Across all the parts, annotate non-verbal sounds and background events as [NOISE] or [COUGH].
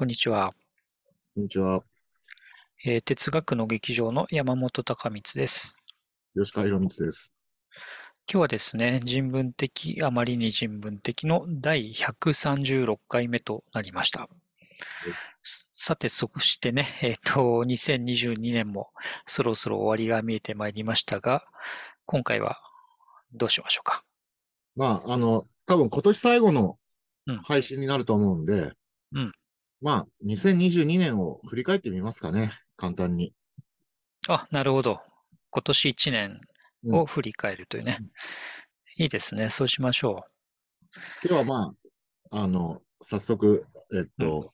こんにちは。こんにちは。えー哲学の劇場の山本隆光です。吉川博光です。今日はですね、人文的、あまりに人文的の第136回目となりました。さて、そしてね、えっと、2022年もそろそろ終わりが見えてまいりましたが、今回はどうしましょうか？まあ、あの、多分今年最後のうん配信になると思うんで、うんまあ、2022年を振り返ってみますかね。簡単に。あ、なるほど。今年1年を振り返るというね。いいですね。そうしましょではまあ、あの、早速、えっと、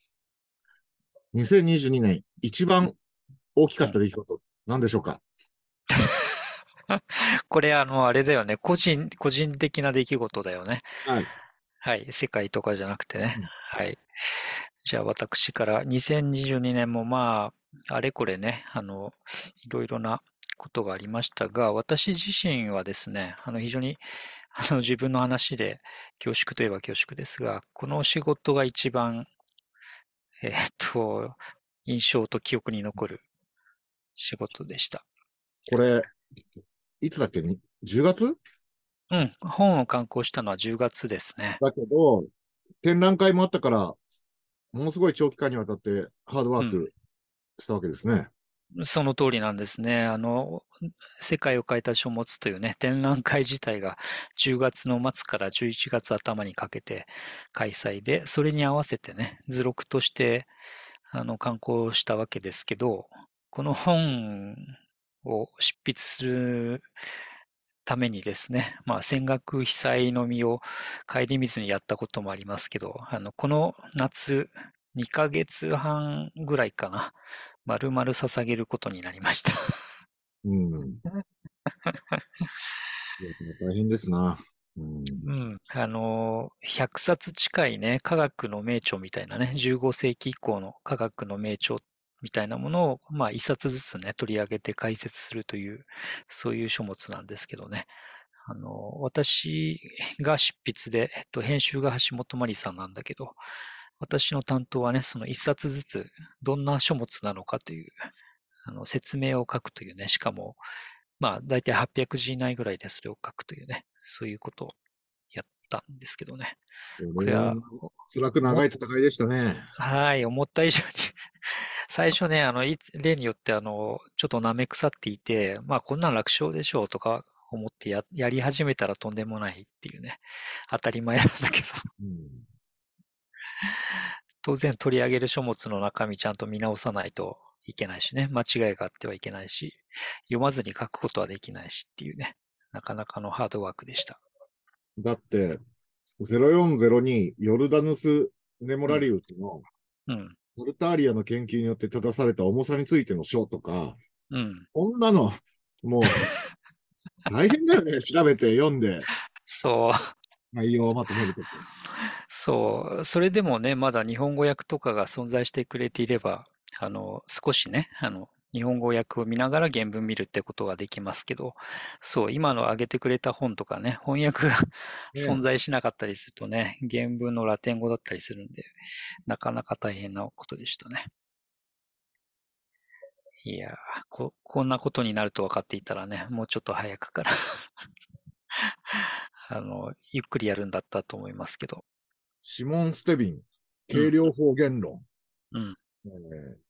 2022年一番大きかった出来事、何でしょうか？う。[LAUGHS] これ、あの、あれだよね。個人、個人的な出来事だよね。はい。はい。世界とかじゃなくてねうん。はい。じゃあ私から2022年もまあ、あれこれね、あの、いろいろなことがありましたが、私自身はですね、あの非常にあの自分の話で恐縮といえば恐縮ですが、この仕事が一番、えーっと、印象と記憶に残る仕事でした。これ、いつだっけ？に ?10 月うん。本を刊行したのは10月ですね。だけど、展覧会もあったから、ものすごい長期間にわたってハードワークしたわけですね。その通りなんですね。あの、世界を変えた書物というね、展覧会自体が10月の末から11月頭にかけて開催で、それに合わせてね、図録として、あの、刊行したわけですけど、この本を執筆するためにですね、[LAUGHS] まあ、戦学被災の身を顧みずにやったこともありますけど、あの、この夏、2ヶ月半ぐらいかな、丸々捧げることになりました。うん。[LAUGHS] 大変ですな。うん。うん。あの、100冊近いね、科学の名著みたいなね、15世紀以降の科学の名著みたいなものを、まあ、一冊ずつね、取り上げて解説するという、そういう書物なんですけどね。あの、私が執筆で、えっと、編集が橋本まりさんなんだけど、私の担当はね、その一冊ずつ、どんな書物なのかという、あの、説明を書くというね、しかも、まあ、だいたい800字以内ぐらいでそれを書くというね、そういうことをやったんですけどね。これは、辛く長い戦いでしたね。はい、思った以上に最初ね、あの、い例によって、あの、ちょっと舐め腐っていて、まあ、こんなん楽勝でしょうとか思ってや、やり始めたらとんでもないっていうね、当たり前なんだけど、うん。当然取り上げる書物の中身ちゃんと見直さないといけないしね、間違いがあってはいけないし、読まずに書くことはできないしっていうね、なかなかのハードワークでした。だって、0402ヨルダヌス・ネモラリウスのうん、モルターリアの研究によって正された重さについての書とか、うん。こんなの、もう、[LAUGHS] 大変だよね。調べて読んで、そう。内容をまとめるとき。そう、それでもね、まだ日本語訳とかが存在してくれていれば、あの、少しね、あの、日本語訳を見ながら原文見るってことができますけど、そう、今の挙げてくれた本とかね、翻訳がね [LAUGHS] 存在しなかったりするとね、原文のラテン語だったりするんで、なかなか大変なことでしたね。いやーこ、こんなことになると分かっていたらね、もうちょっと早くから [LAUGHS] あの、ゆっくりやるんだったと思いますけど、シモン・ステビン、軽量方言論。うん。えー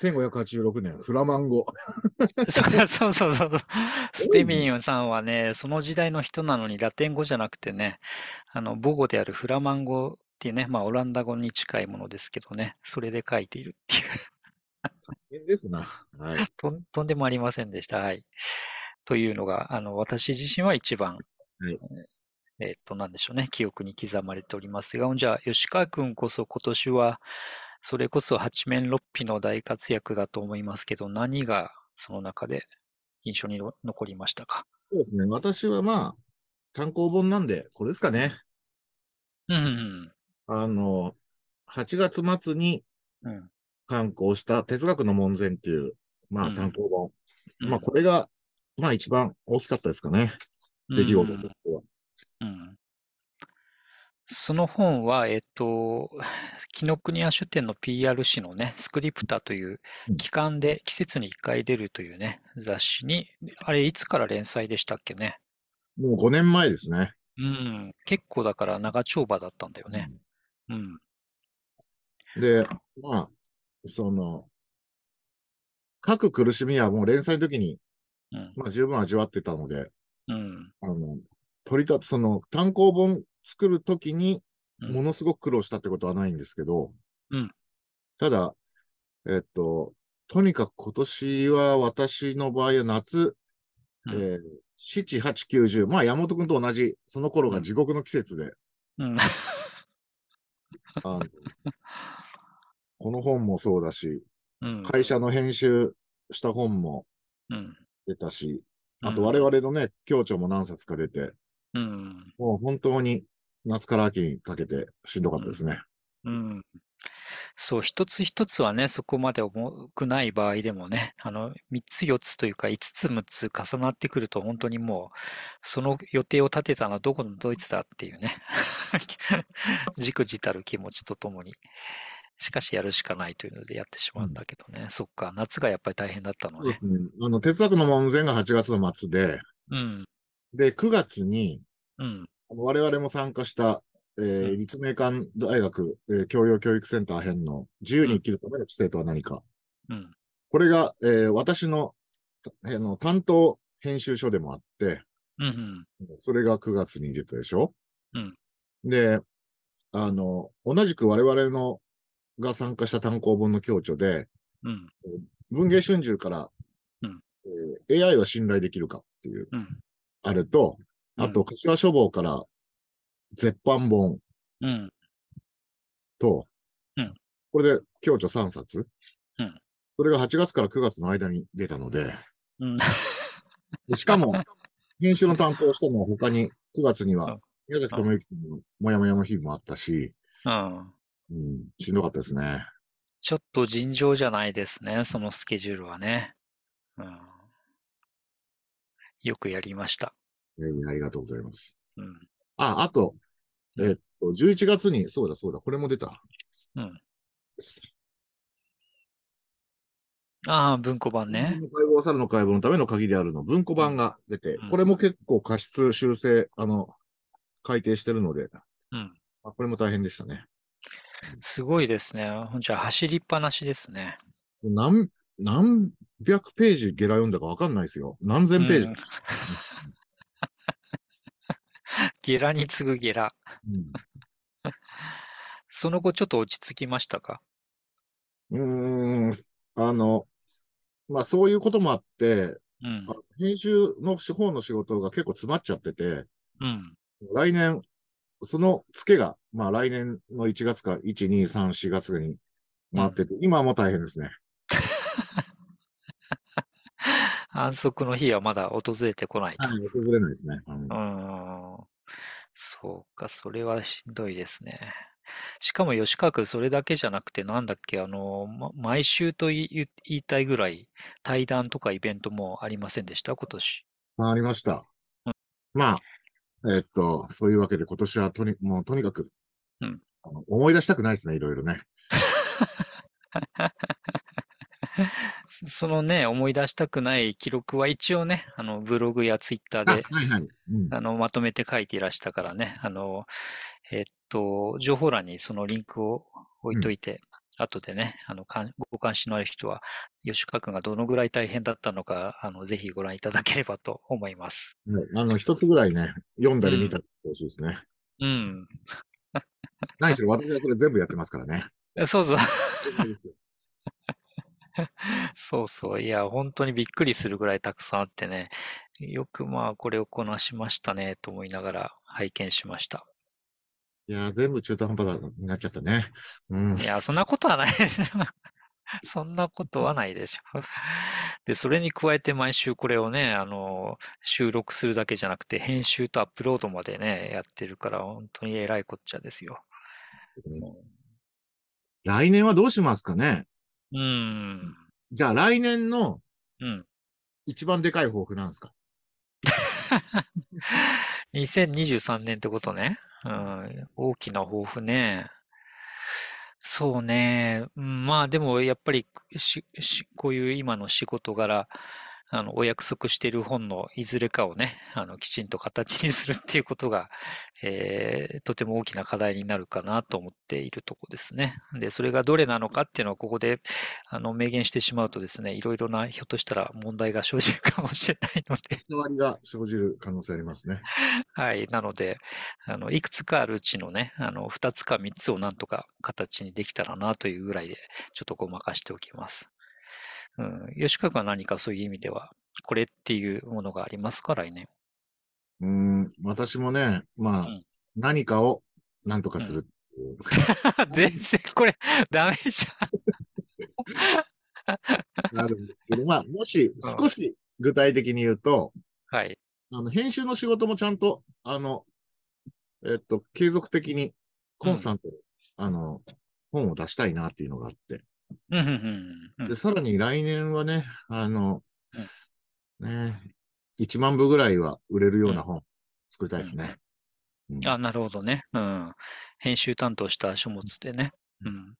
1586年、フラマン語。そうそうそうそう。[LAUGHS] ステミンさんはね、その時代の人なのにラテン語じゃなくてね、あの母語であるフラマン語っていうね、まあオランダ語に近いものですけどね、それで書いているっていう、変ですな。はい。[LAUGHS] とんとんでもありませんでした。はい。というのが、あの、私自身は一番、はいえっと、なんでしょうね、記憶に刻まれておりますが、じゃあ、吉川君こそ今年は、それこそ八面六臂の大活躍だと思いますけど、何がその中で印象にの残りましたか？そうですね。私はまあ、単行本なんで、これですかね。うんあの、8月末に。刊行した哲学の門前っていう、まあうん単行本。うんまあこれが、まあ一番大きかったですかね。出来事としては。うん。その本は、えっと、[LAUGHS] 紀ノ国屋書店の PR 誌のね、スクリプタといううん期間で季節に1回出るというね、雑誌に、あれいつから連載でしたっけね？もう5年前ですね。うん、結構だから長丁場だったんだよね。うん、で、まあ、その、書く苦しみはもう連載の時に、うん、まあ十分味わってたので、うん、あの、取り立つ、その単行本作る時にうん。ものすごく苦労したってことはないんですけど、うん。ただ、えっと、とにかく今年は私の場合は夏、うん。えー7、8、9、10、まあ山本くんと同じ、その頃が地獄の季節で、うん、あのこの本もそうだし、うん、会社の編集した本もうん、出たし、うん。あと我々のね、協調も何冊か出て、うん、もう本当に夏から秋にかけてしんどかったですね。うん。そう、一つ一つはね、そこまで重くない場合でもね、あの、三つ四つというか、五つ六つ重なってくると、本当にもう、その予定を立てたのはどこのドイツだっていうね、じくじたる気持ちとともに、しかしやるしかないというのでやってしまうんだけどね、そっか、夏がやっぱり大変だったのね。そう。あの、哲学の門前が8月の末で、うん、で、9月に、我々も参加した、えーうん。立命館大学、えー教養教育センター編の自由に生きるための知性とは何か。うん、これが、えー私のあの担当編集書でもあって、うん、それが9月に出たでしょ？うん。で、あの、同じく我々のが参加した単行本の協調で、うん、文芸春秋から、うん。えー AI は信頼できるかっていう、うん、あれと、あと、柏書房から絶版本。うん、と、うん。これで共著3冊、うん。それが8月から9月の間に出たので、うん、でしかも、編集の担当したのは他に9月にはうん、宮崎智之のもやもやの日もあったし、うん。うん、しんどかったですね。ちょっと尋常じゃないですね、そのスケジュールはね。うん、よくやりました。えーありがとうございます。うん、あ、あと、えっと、11月に、そうだそうだ、これも出た。うん。ああ、文庫版ね。解剖猿の解剖のための鍵であるの文庫版が出て、うんこれも結構過失修正、あの、改訂してるので、うん。あこれも大変でしたね。すごいですね。ほんじゃ、走りっぱなしですね。何、何百ページゲラ読んだかわかんないですよ。何千ページ。うん [LAUGHS] ゲラに次ぐゲラ。うん [LAUGHS] その後ちょっと落ち着きましたか？うーん、あの、まあそういうこともあって、うんあ。編集の方の仕事が結構詰まっちゃってて、うん。来年、その付けが、まあ来年の1月から1、2、3、4月に回ってて、今はもう大変ですね。[LAUGHS] 安息の日はまだ訪れてこないと。はい、訪れないですね。うん。そうか、それはしんどいですね。しかも吉川君、それだけじゃなくて、なんだっけ、あの、ま毎週と言い言いたいぐらい、対談とかイベントもありませんでした、今年。あありました。まあ、えっと、そういうわけで今年はとに、もうとにかく、うん思い出したくないですね、いろいろね。[LAUGHS] そそのね、思い出したくない記録は一応ね、あの、ブログやツイッターあ、で、はいはい。うんあの、まとめて書いていらしたからね、あの、えっと、情報欄にそのリンクを置いといて、後でね、あの、かんご関心のある人は、吉川君がどのぐらい大変だったのか、あの、ぜひご覧いただければと思います。はいあの、一つぐらいね、読んだり見たりしてほしいですね。うん。[LAUGHS] 何しろ私はそれ全部やってますからね。そうそう。[LAUGHS] [LAUGHS] そうそう。いや、本当にびっくりするぐらいたくさんあってね、よくまあ、これをこなしましたね、と思いながら拝見しました。いやー、全部中途半端になっちゃったね。うん。いや、そんなことはない。[LAUGHS] そんなことはないでしょ。で、それに加えて毎週これをね、あの、収録するだけじゃなくて、編集とアップロードまでね、やってるから、本当に偉いこっちゃですよ。来年はどうしますかねうーん。じゃあ来年のうん。一番でかい抱負なんですか？[LAUGHS] 2023年ってことね。うん、大きな抱負ね。そうね。うんまあでもやっぱりし、し、こういう今の仕事柄、あの、お約束している本のいずれかをね、あの、きちんと形にするっていうことが、えーとても大きな課題になるかなと思っているとこですね。で、それがどれなのかっていうのをここで、あの、明言してしまうとですね、いろいろな、ひょっとしたら問題が生じるかもしれないので、伝わりが生じる可能性ありますね。はい。なので、あの、いくつかあるうちのね、あの、二つか三つをなんとか形にできたらなというぐらいで、ちょっとごまかしておきます。うん。吉川君は何かそういう意味では、これっていうものがありますか、来年？うーん、私もね、まあ、うん何かを何とかするう。[LAUGHS] 全然これ、ダメじあるんですけど、まあ、もし少し具体的に言うと、ゃん。はい。あの、編集の仕事もちゃんと、あの、えっと、継続的に、コンスタントに、あの、本を出したいなっていうのがあって。うん、うん、うんうんで、さらに来年はね、あの、ね、1万部ぐらいは売れるような本作りたいですね。うんあ、なるほどね。うん。編集担当した書物でね。うん。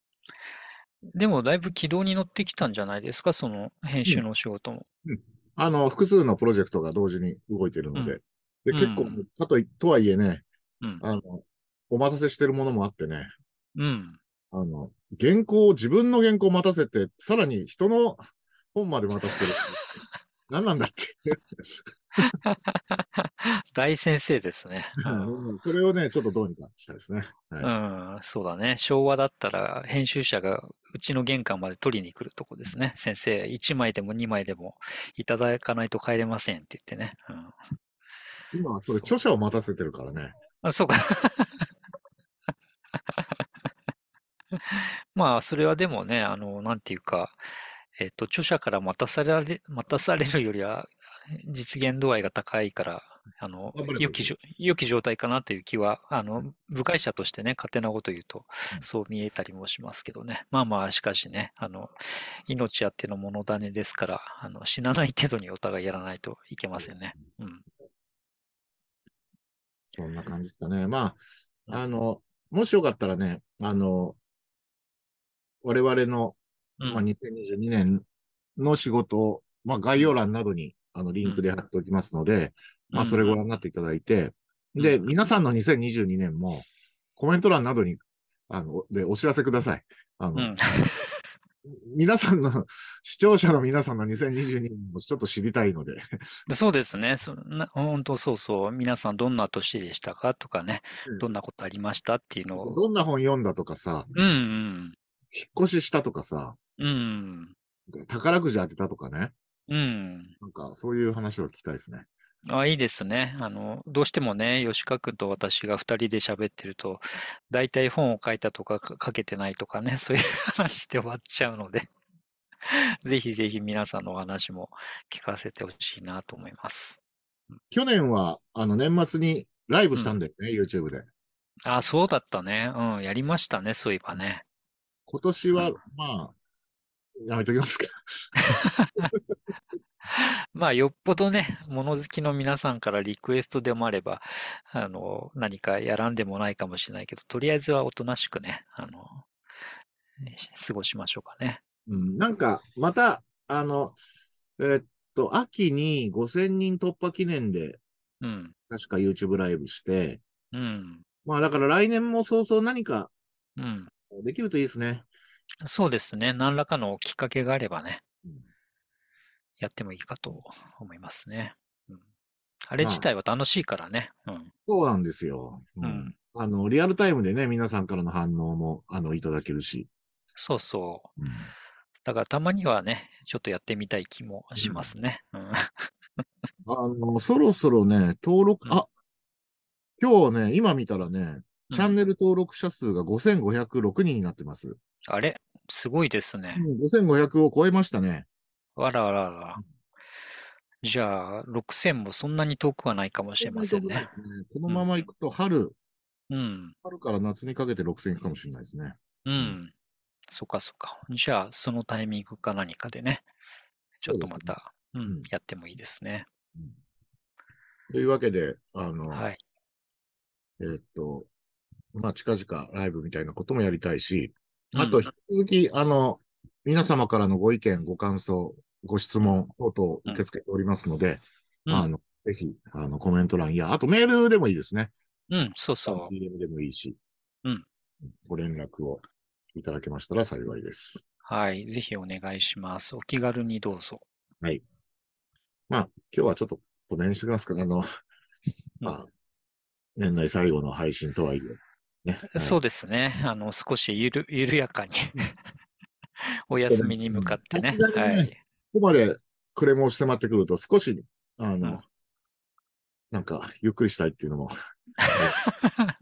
でも、だいぶ軌道に乗ってきたんじゃないですか、その編集のお仕事も。あの、複数のプロジェクトが同時に動いているので。で、うん結構、かとい、とはいえね、うん。あの、お待たせしてるものもあってね、うん。あの、原稿を、自分の原稿を待たせて、さらに人の本まで待たせてる。[LAUGHS] 何なんだって。[LAUGHS] 大先生ですね。それをね、ちょっとどうにかしたいですね。はいうん、そうだね。昭和だったら編集者がうちの玄関まで取りに来るとこですね。先生、1枚でも2枚でもいただかないと帰れませんって言ってね。うん、今はそれ著者を待たせてるからね。あそうか。[LAUGHS] [LAUGHS] まあ、それはでもね、あの、なんていうか、えっと、著者から待たされ、待たされるよりは、実現度合いが高いから、あの良き良き状態かなという気は、あの、部外者としてね、勝手なこと言うとう、んそう見えたりもしますけどね。まあまあ、しかしね、あの、命あっての物種ですから、あの、死なない程度にお互いやらないといけませんね。うん。そんな感じですかね。まうんあ、あの、もしよかったらね、あの、我々の、うんまあ、2022年の仕事を、まあ、概要欄などに、あの、リンクで貼っておきますので、まあ、それご覧になっていただいて、うんで、皆さんの2022年も、コメント欄などに、あの、で、お知らせください。あの、うん。[LAUGHS] 皆さんの、視聴者の皆さんの2022年もちょっと知りたいので、[LAUGHS] そうですね。そな本当そうそう。皆さんどんな年でしたかとかねうん、どんなことありましたっていうのを。どんな本読んだとかさ、うんうん。引っ越ししたとかさ、うん。宝くじ当てたとかね、うん。なんかそういう話を聞きたいですね。あ、いいですね。あの、どうしてもね、吉川君と私が二人で喋ってると、大体本を書いたとかか書けてないとかね、[LAUGHS] そういう話で終わっちゃうので、[LAUGHS] ぜひぜひ皆さんのお話も聞かせてほしいなと思います。去年は、あの、年末にライブしたんだよね、YouTube で。あ、そうだったね。うん、やりましたね、そういえばね。今年はうん、まあ、やめときますか。[LAUGHS] まあ、よっぽどね、物好きの皆さんからリクエストでもあれば、あの、何かやらんでもないかもしれないけど、とりあえずはおとなしくね、あの、過ごしましょうかね。うん、なんか、また、あの、えーっと、秋に5000人突破記念で、うん、確か YouTube ライブして、うん、まあだから来年も早々何かうん。できるといいですね。そうですね。何らかのきっかけがあればね、うんやってもいいかと思いますね。うん、あれまあ自体は楽しいからね。うん。そうなんですよ。うんうんあの、リアルタイムでね、皆さんからの反応も、あの、いただけるし。そうそう。うんだからたまにはね、ちょっとやってみたい気もしますね。うん。あの、そろそろね、登録、うんあ、今日ね、今見たらね、チャンうんネル登録者数が5506人になってます。あれ？すごいですね。うん、5500を超えましたね。あらあらあら。じゃあ、6000もそんなに遠くはないかもしれませんねねこのまま行くと春、うん。春から夏にかけて6000行くかもしれないですね。うん。そっかそっか。じゃあ、そのタイミングか何かでね、ちょっとまた、ううんん、やってもいいですね。というわけで、あの、はい。えーっと、まあ、近々ライブみたいなこともやりたいし、うんあと、引き続き、あの、皆様からのご意見、ご感想、ご質問等々受け付けておりますので、うんあの、ぜひ、あの、コメント欄や、あとメールでもいいですね。うん、そうそ DM でもいいし、うんご連絡をいただけましたら幸いです。う。はい。ぜひお願いします。お気軽にどうぞ。はい。まあ、今日はちょっとお願いしてきますかあの、まあ、年内最後の配信とはいえ、ね。そうですね。あの、少しゆる、緩やかにお休みに向かってね。ねはい。ここまでクレームをしてまってくると、少し、あの、うんなんか、ゆっくりしたいっていうのも、[LAUGHS]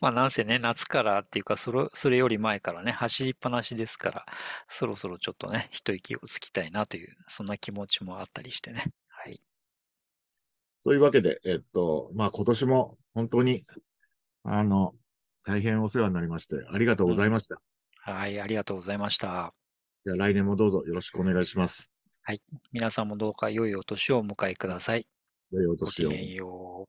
まあ、なんせね、夏からっていうか、それ、それより前からね、走りっぱなしですから、そろそろちょっとね、一息をつきたいなという、そんな気持ちもあったりしてね。はい。そういうわけで、えっと、まあ今年も本当に、あの、大変お世話になりまして、ありがとうございました。はい、ありがとうございました。じゃあ来年もどうぞよろしくお願いします。皆さんもどうか良いお年をお迎えください。良いおご年を。